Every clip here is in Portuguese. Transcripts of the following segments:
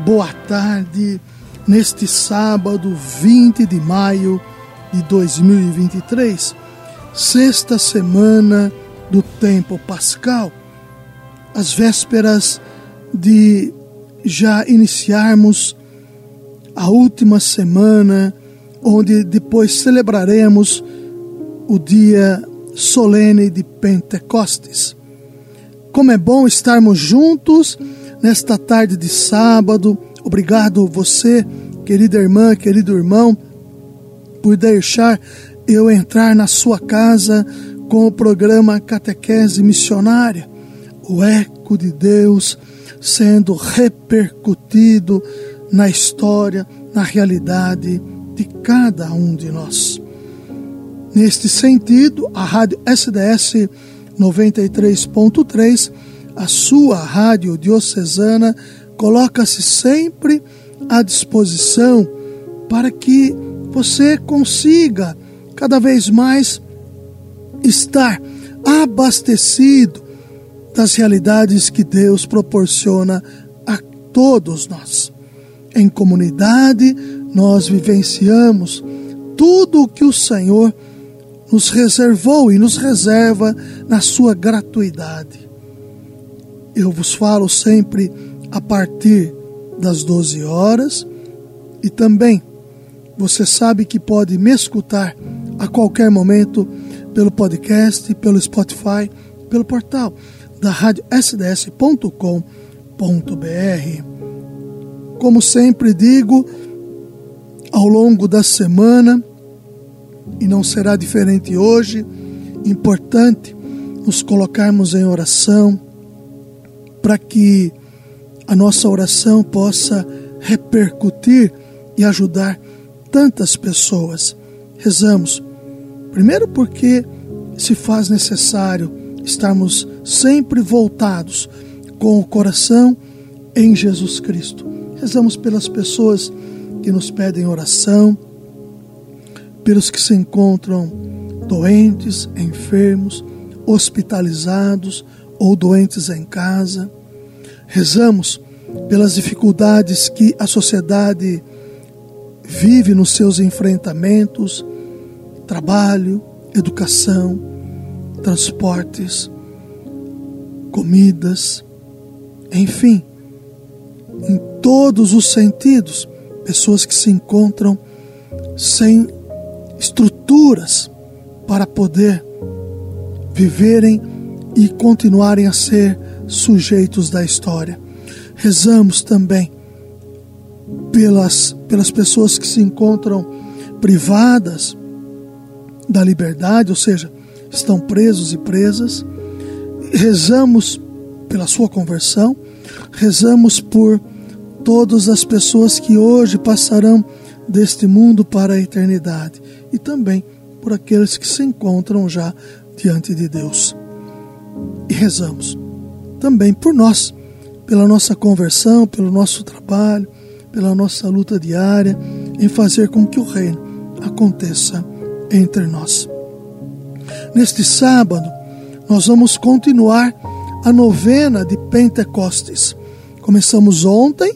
boa tarde neste sábado 20 de maio de 2023, sexta semana do tempo pascal, às vésperas de já iniciarmos a última semana, onde depois celebraremos o dia solene de Pentecostes. Como é bom estarmos juntos nesta tarde de sábado. Obrigado você, querida irmã, querido irmão, por deixar eu entrar na sua casa com o programa Catequese Missionária, o eco de Deus sendo repercutido na história, na realidade de cada um de nós. Neste sentido, a Rádio SDS 93.3 a sua rádio diocesana coloca-se sempre à disposição para que você consiga cada vez mais estar abastecido das realidades que Deus proporciona a todos nós. Em comunidade, nós vivenciamos tudo o que o Senhor nos reservou e nos reserva na sua gratuidade. Eu vos falo sempre a partir das 12 horas e também você sabe que pode me escutar a qualquer momento pelo podcast, pelo Spotify, pelo portal da rádio sds.com.br. Como sempre digo, ao longo da semana, e não será diferente hoje, importante nos colocarmos em oração, para que a nossa oração possa repercutir e ajudar tantas pessoas. Rezamos, primeiro porque se faz necessário estarmos sempre voltados com o coração em Jesus Cristo. Rezamos pelas pessoas que nos pedem oração, pelos que se encontram doentes, enfermos, hospitalizados, ou doentes em casa. Rezamos pelas dificuldades que a sociedade vive nos seus enfrentamentos, trabalho, educação, transportes, comidas, enfim, em todos os sentidos, pessoas que se encontram sem estruturas para poder viverem e continuarem a ser sujeitos da história. Rezamos também pelas, pelas pessoas que se encontram privadas da liberdade, ou seja, estão presos e presas. Rezamos pela sua conversão, rezamos por todas as pessoas que hoje passarão deste mundo para a eternidade e também por aqueles que se encontram já diante de Deus e rezamos também por nós, pela nossa conversão, pelo nosso trabalho, pela nossa luta diária em fazer com que o reino aconteça entre nós. Neste sábado, nós vamos continuar a novena de Pentecostes. Começamos ontem,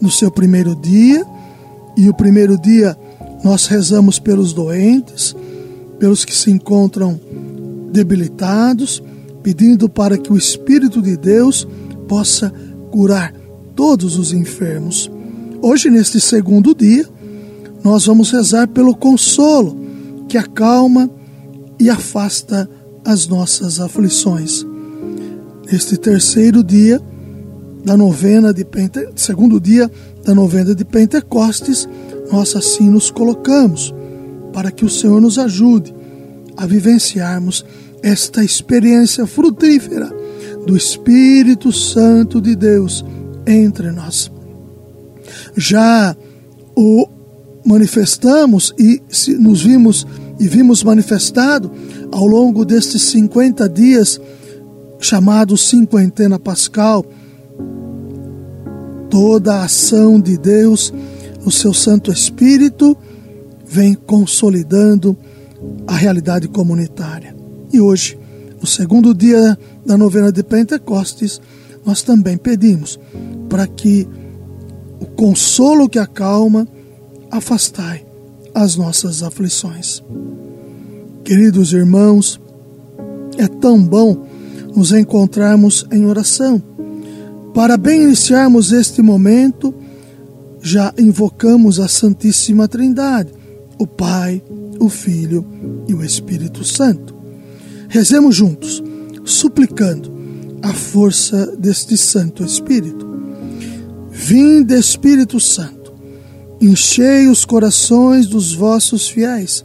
no seu primeiro dia, e o primeiro dia nós rezamos pelos doentes, pelos que se encontram debilitados, pedindo para que o Espírito de Deus possa curar todos os enfermos. Hoje, neste segundo dia, nós vamos rezar pelo consolo que acalma e afasta as nossas aflições. Neste terceiro dia da novena de Pente... segundo dia da novena de Pentecostes, nós assim nos colocamos para que o Senhor nos ajude a vivenciarmos esta experiência frutífera do Espírito Santo de Deus entre nós. já o manifestamos e nos vimos e vimos manifestado ao longo destes 50 dias chamados cinquentena pascal toda a ação de Deus o seu Santo Espírito vem consolidando a realidade comunitária. E hoje, no segundo dia da novena de Pentecostes, nós também pedimos para que o consolo que acalma, afastai as nossas aflições. Queridos irmãos, é tão bom nos encontrarmos em oração. Para bem iniciarmos este momento, já invocamos a Santíssima Trindade, o Pai, o Filho e o Espírito Santo. Rezemos juntos, suplicando a força deste Santo Espírito. Vinde, Espírito Santo, enchei os corações dos vossos fiéis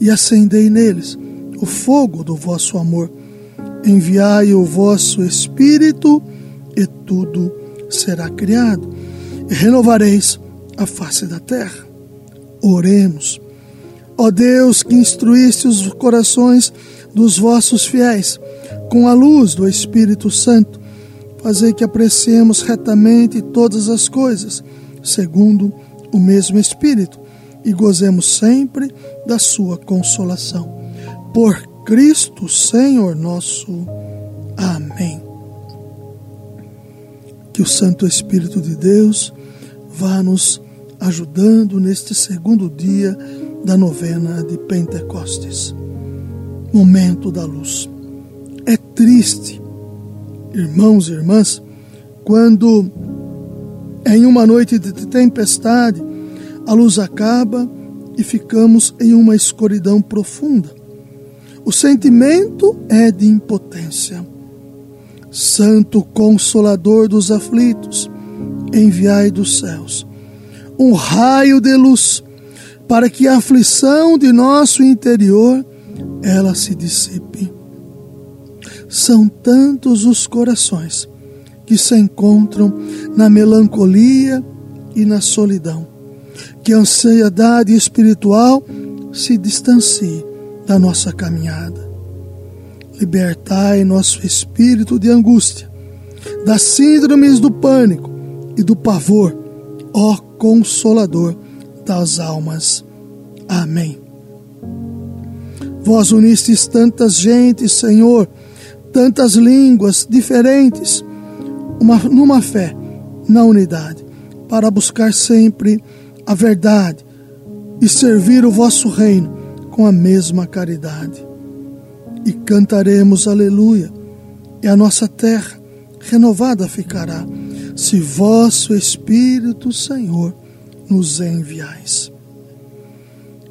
e acendei neles o fogo do vosso amor. Enviai o vosso Espírito e tudo será criado e renovareis a face da terra. Oremos. Ó Deus, que instruíste os corações dos vossos fiéis com a luz do Espírito Santo, fazei que apreciemos retamente todas as coisas, segundo o mesmo Espírito, e gozemos sempre da sua consolação. Por Cristo, Senhor nosso. Amém. Que o Santo Espírito de Deus vá nos ajudando neste segundo dia da novena de Pentecostes. Momento da luz. É triste, irmãos e irmãs, quando em uma noite de tempestade a luz acaba e ficamos em uma escuridão profunda. O sentimento é de impotência. Santo Consolador dos aflitos, enviai dos céus um raio de luz para que a aflição de nosso interior ela se dissipe. São tantos os corações que se encontram na melancolia e na solidão, que a ansiedade espiritual se distancie da nossa caminhada. Libertai nosso espírito de angústia, das síndromes do pânico, e do pavor, ó Consolador das almas. Amém. Vós unistes tantas gentes, Senhor, tantas línguas diferentes, uma, numa fé, na unidade, para buscar sempre a verdade e servir o vosso reino com a mesma caridade. E cantaremos aleluia, e a nossa terra renovada ficará se vosso Espírito, Senhor, nos enviais.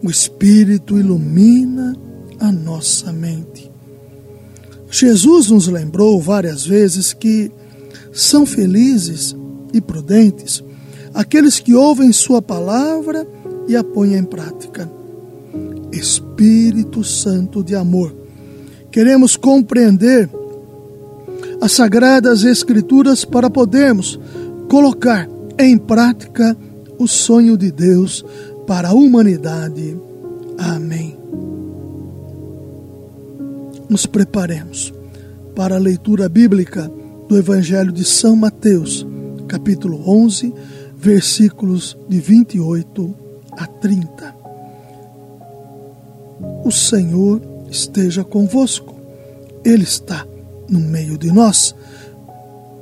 O Espírito ilumina a nossa mente. Jesus nos lembrou várias vezes que são felizes e prudentes aqueles que ouvem Sua palavra e a põem em prática. Espírito Santo de amor, queremos compreender as sagradas Escrituras para podermos colocar em prática o sonho de Deus para a humanidade. Amém. Nos preparemos para a leitura bíblica do Evangelho de São Mateus, capítulo 11, versículos de 28 a 30. O Senhor esteja convosco, Ele está no meio de nós,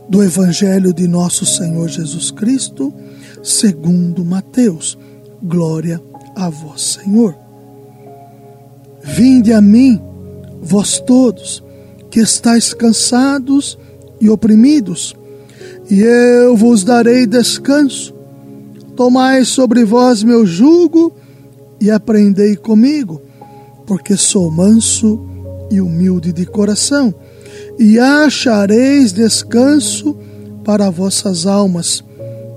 do Evangelho de nosso Senhor Jesus Cristo, segundo Mateus. Glória a vós, Senhor. Vinde a mim, vós todos, que estáis cansados e oprimidos, e eu vos darei descanso. Tomai sobre vós meu jugo e aprendei comigo, porque sou manso e humilde de coração e achareis descanso para vossas almas,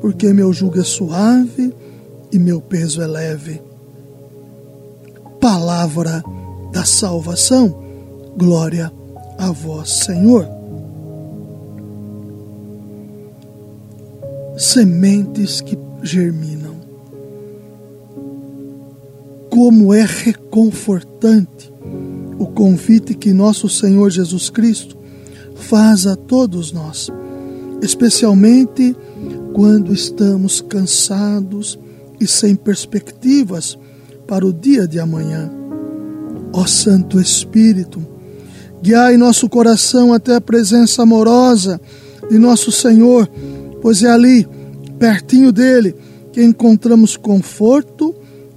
porque meu jugo é suave e meu peso é leve. Palavra da salvação, glória a vós, Senhor. Sementes que germinam. Como é reconfortante o convite que nosso Senhor Jesus Cristo faz a todos nós, especialmente quando estamos cansados e sem perspectivas para o dia de amanhã. Ó Santo Espírito, guiai nosso coração até a presença amorosa de nosso Senhor, pois é ali, pertinho dele, que encontramos conforto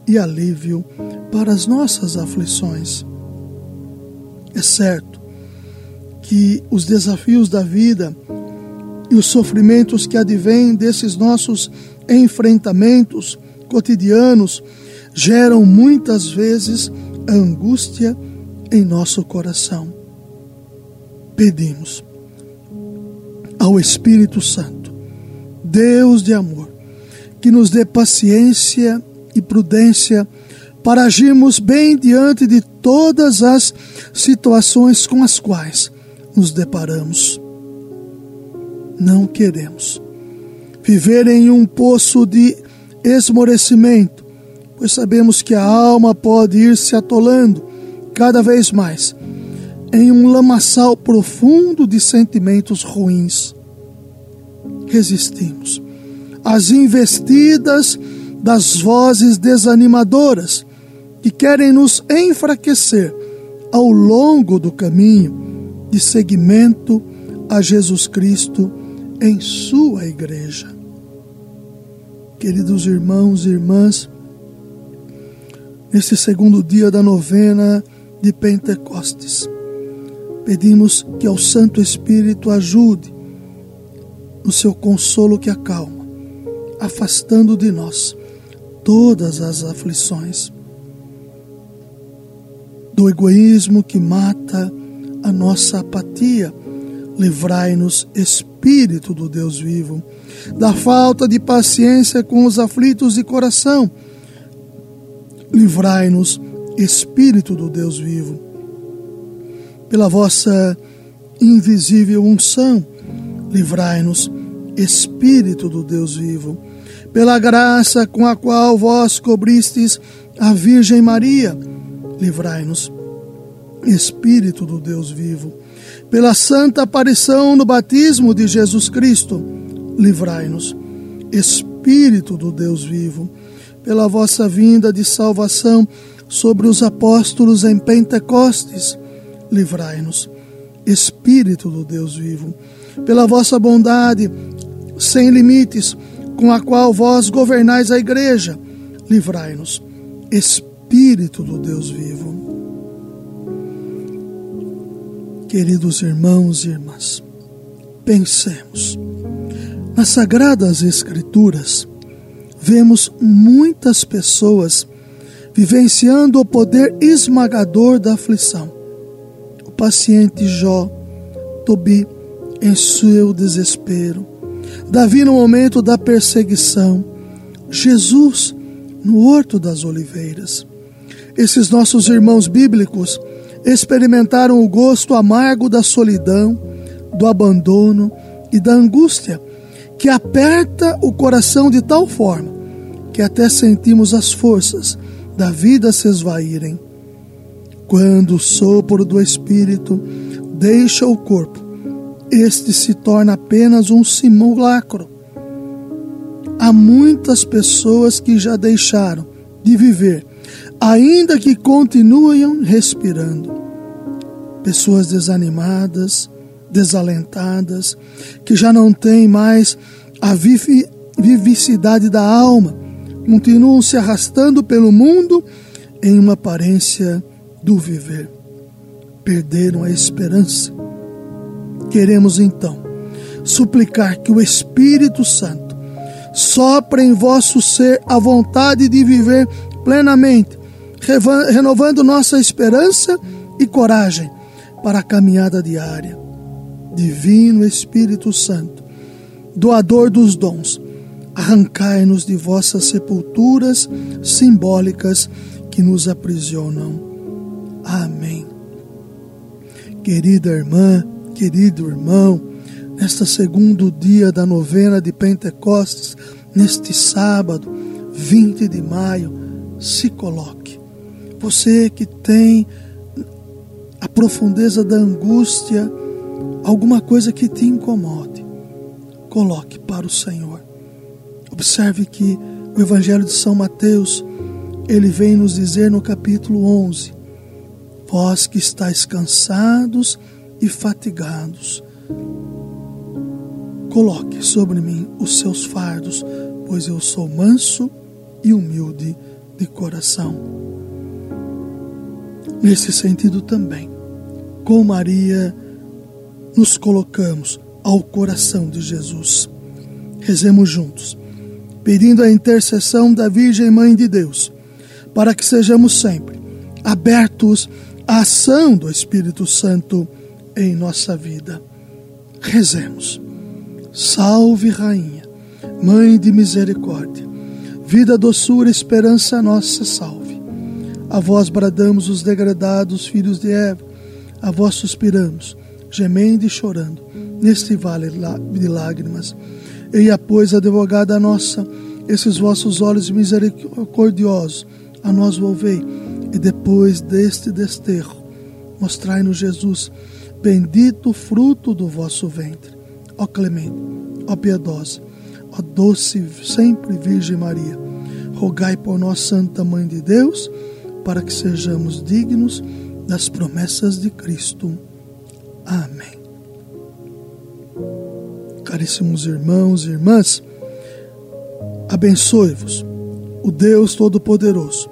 e alívio para as nossas aflições. É certo que os desafios da vida e os sofrimentos que advêm desses nossos enfrentamentos cotidianos geram muitas vezes angústia em nosso coração. Pedimos ao Espírito Santo, Deus de amor, que nos dê paciência e prudência para agirmos bem diante de todas as situações com as quais nos deparamos. Não queremos viver em um poço de esmorecimento, pois sabemos que a alma pode ir se atolando cada vez mais em um lamaçal profundo de sentimentos ruins. Resistimos às investidas das vozes desanimadoras que querem nos enfraquecer ao longo do caminho de seguimento a Jesus Cristo em Sua Igreja. Queridos irmãos e irmãs, nesse segundo dia da novena de Pentecostes, pedimos que ao Santo Espírito ajude no seu consolo que acalma, afastando de nós todas as aflições do egoísmo que mata a nossa apatia. Livrai-nos, Espírito do Deus vivo, da falta de paciência com os aflitos de coração. Livrai-nos, Espírito do Deus vivo, pela vossa invisível unção. Livrai-nos, Espírito do Deus vivo, pela graça com a qual vós cobristes a Virgem Maria livrai-nos. Espírito do Deus vivo, pela santa aparição no batismo de Jesus Cristo, livrai-nos. Espírito do Deus vivo, pela vossa vinda de salvação sobre os apóstolos em Pentecostes, livrai-nos. Espírito do Deus vivo, pela vossa bondade sem limites, com a qual vós governais a igreja, livrai-nos. Espírito do Deus vivo. Queridos irmãos e irmãs, pensemos. Nas Sagradas Escrituras, vemos muitas pessoas vivenciando o poder esmagador da aflição. O paciente Jó, Tobi, em seu desespero, Davi no momento da perseguição, Jesus no Horto das Oliveiras. Esses nossos irmãos bíblicos experimentaram o gosto amargo da solidão, do abandono e da angústia, que aperta o coração de tal forma que até sentimos as forças da vida se esvaírem. Quando o sopro do Espírito deixa o corpo, este se torna apenas um simulacro. Há muitas pessoas que já deixaram de viver ainda que continuem respirando. Pessoas desanimadas, desalentadas, que já não têm mais a vivicidade da alma, continuam se arrastando pelo mundo em uma aparência do viver. Perderam a esperança. Queremos então suplicar que o Espírito Santo sopre em vosso ser a vontade de viver plenamente renovando nossa esperança e coragem para a caminhada diária. Divino Espírito Santo, doador dos dons, arrancai-nos de vossas sepulturas simbólicas que nos aprisionam. Amém. Querida irmã, querido irmão, nesta segundo dia da novena de Pentecostes, neste sábado, 20 de maio, se coloque. Você que tem a profundeza da angústia, alguma coisa que te incomode, coloque para o Senhor. Observe que o Evangelho de São Mateus, ele vem nos dizer no capítulo 11: Vós que estáis cansados e fatigados, coloque sobre mim os seus fardos, pois eu sou manso e humilde de coração. Nesse sentido também, com Maria, nos colocamos ao coração de Jesus. Rezemos juntos, pedindo a intercessão da Virgem Mãe de Deus, para que sejamos sempre abertos à ação do Espírito Santo em nossa vida. Rezemos. Salve, Rainha, Mãe de misericórdia, vida, doçura, esperança nossa, salve. A vós bradamos os degradados filhos de Eva, a vós suspiramos, gemendo e chorando, neste vale de lágrimas. Eia, pois, advogada nossa, esses vossos olhos misericordiosos a nós volvei, e depois deste desterro, mostrai-nos Jesus, bendito fruto do vosso ventre ó clemente, ó piedosa, ó doce sempre Virgem Maria, rogai por nós, Santa Mãe de Deus, para que sejamos dignos das promessas de Cristo. Amém. Caríssimos irmãos e irmãs, abençoe-vos o Deus Todo-Poderoso,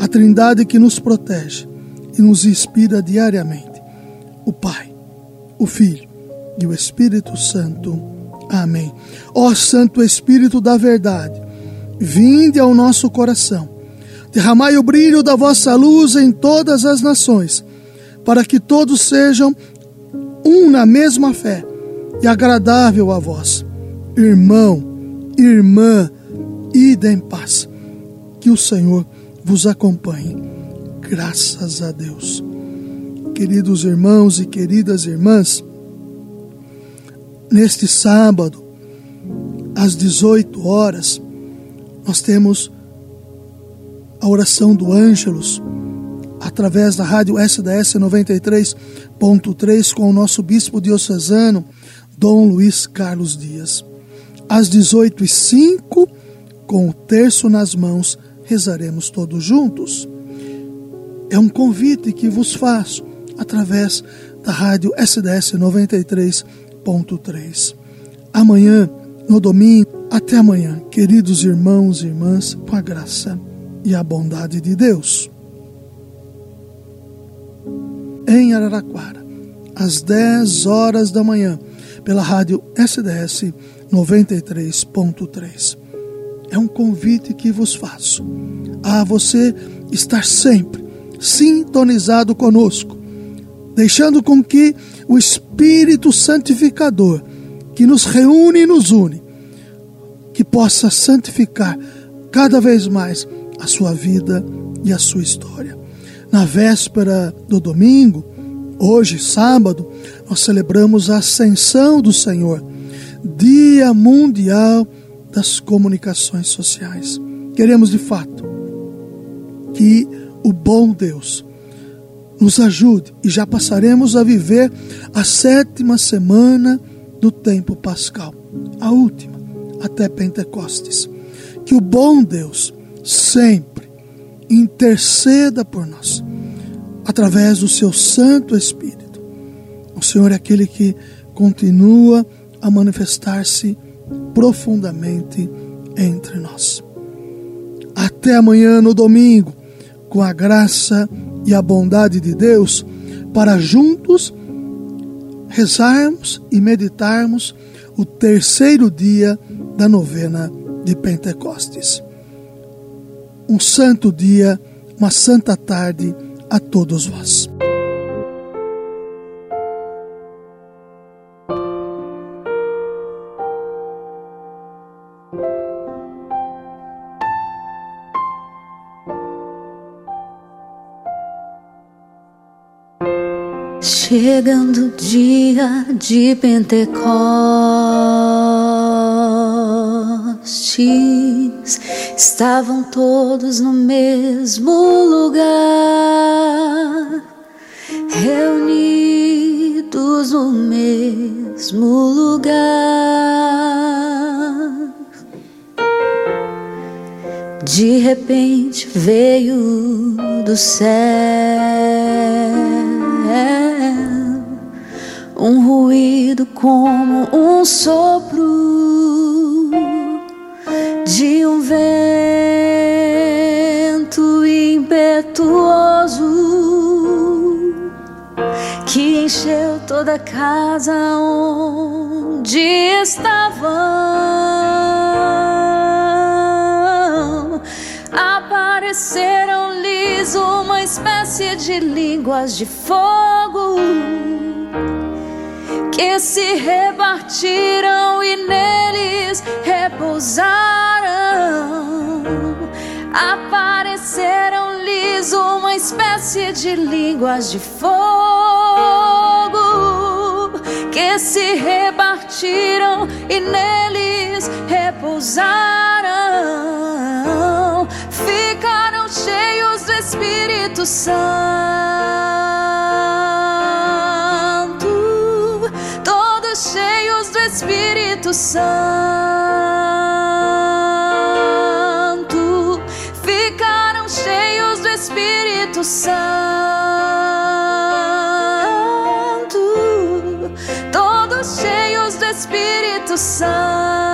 a Trindade que nos protege e nos inspira diariamente, o Pai, o Filho e o Espírito Santo. Amém. Ó Santo Espírito da Verdade, vinde ao nosso coração, derramai o brilho da vossa luz em todas as nações, para que todos sejam um na mesma fé e agradável a vós. Irmão, irmã, ide em paz. Que o Senhor vos acompanhe. Graças a Deus. Queridos irmãos e queridas irmãs, neste sábado, às 18 horas, nós temos a oração do Ângelos através da rádio SDS 93.3 com o nosso bispo diocesano, Dom Luiz Carlos Dias. Às 18h05, com o terço nas mãos, rezaremos todos juntos. É um convite que vos faço através da rádio SDS 93.3 3. Amanhã, no domingo, até amanhã, queridos irmãos e irmãs, com a graça e a bondade de Deus. Em Araraquara, às 10 horas da manhã, pela rádio SDS 93.3. É um convite que vos faço a você estar sempre sintonizado conosco deixando com que o Espírito Santificador, que nos reúne e nos une, que possa santificar cada vez mais a sua vida e a sua história. Na véspera do domingo, hoje, sábado, nós celebramos a Ascensão do Senhor, Dia Mundial das Comunicações Sociais. Queremos de fato que o bom Deus nos ajude e já passaremos a viver a sétima semana do tempo pascal, a última, até Pentecostes. Que o bom Deus sempre interceda por nós, através do seu Santo Espírito. O Senhor é aquele que continua a manifestar-se profundamente entre nós. Até amanhã no domingo, com a graça e a bondade de Deus para juntos rezarmos e meditarmos o terceiro dia da novena de Pentecostes. Um santo dia, uma santa tarde a todos vós. Chegando o dia de Pentecoste estavam todos no mesmo lugar, reunidos no mesmo lugar. De repente veio do céu um ruído como um sopro que encheu toda a casa onde estavam. Apareceram-lhes uma espécie de línguas de fogo que se repartiram e neles repousaram. Apareceram-lhes uma espécie de línguas de fogo que se repartiram e neles repousaram. Ficaram cheios do Espírito Santo. Espírito Santo Espírito Santo, todos cheios do Espírito Santo